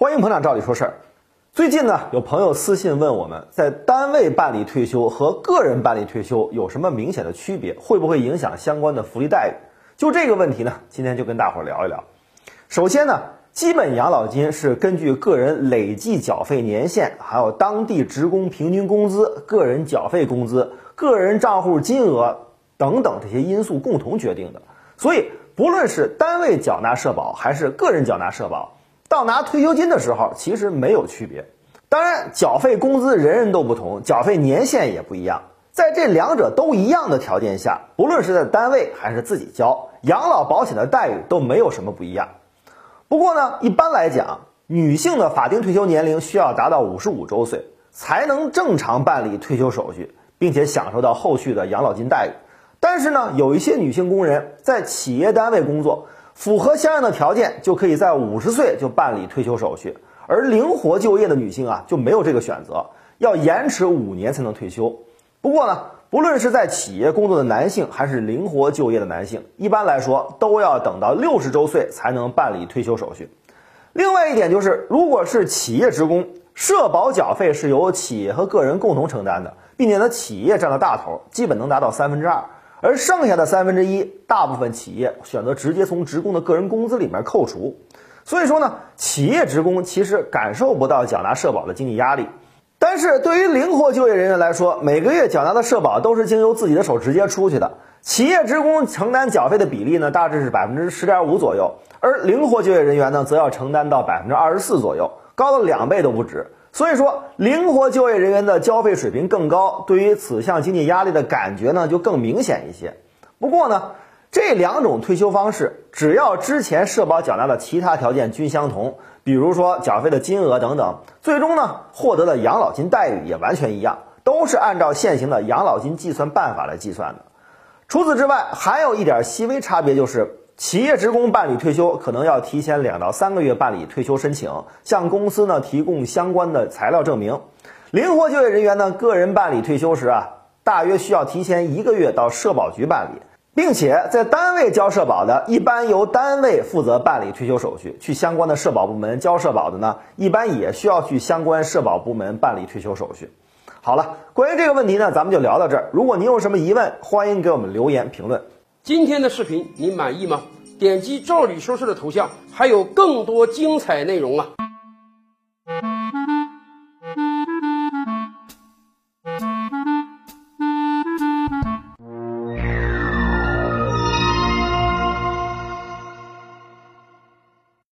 欢迎捧场，照理说事儿。最近呢，有朋友私信问我们，在单位办理退休和个人办理退休有什么明显的区别？会不会影响相关的福利待遇？就这个问题呢，今天就跟大伙儿聊一聊。首先呢，基本养老金是根据个人累计缴费年限，还有当地职工平均工资、个人缴费工资、个人账户金额等等这些因素共同决定的。所以，不论是单位缴纳社保还是个人缴纳社保，到拿退休金的时候，其实没有区别。当然，缴费工资人人都不同，缴费年限也不一样。在这两者都一样的条件下，不论是在单位还是自己交，养老保险的待遇都没有什么不一样。不过呢，一般来讲，女性的法定退休年龄需要达到五十五周岁，才能正常办理退休手续，并且享受到后续的养老金待遇。但是呢，有一些女性工人在企业单位工作。符合相应的条件，就可以在五十岁就办理退休手续。而灵活就业的女性啊，就没有这个选择，要延迟五年才能退休。不过呢，不论是在企业工作的男性，还是灵活就业的男性，一般来说都要等到六十周岁才能办理退休手续。另外一点就是，如果是企业职工，社保缴费是由企业和个人共同承担的，并且呢，企业占了大头，基本能达到三分之二。而剩下的三分之一，大部分企业选择直接从职工的个人工资里面扣除，所以说呢，企业职工其实感受不到缴纳社保的经济压力。但是对于灵活就业人员来说，每个月缴纳的社保都是经由自己的手直接出去的，企业职工承担缴费的比例呢，大致是百分之十点五左右，而灵活就业人员呢，则要承担到百分之二十四左右，高了两倍都不止。所以说，灵活就业人员的交费水平更高，对于此项经济压力的感觉呢就更明显一些。不过呢，这两种退休方式，只要之前社保缴纳的其他条件均相同，比如说缴费的金额等等，最终呢获得的养老金待遇也完全一样，都是按照现行的养老金计算办法来计算的。除此之外，还有一点细微差别就是。企业职工办理退休可能要提前两到三个月办理退休申请，向公司呢提供相关的材料证明。灵活就业人员呢个人办理退休时啊，大约需要提前一个月到社保局办理，并且在单位交社保的，一般由单位负责办理退休手续；去相关的社保部门交社保的呢，一般也需要去相关社保部门办理退休手续。好了，关于这个问题呢，咱们就聊到这儿。如果您有什么疑问，欢迎给我们留言评论。今天的视频你满意吗？点击赵理说事的头像，还有更多精彩内容啊！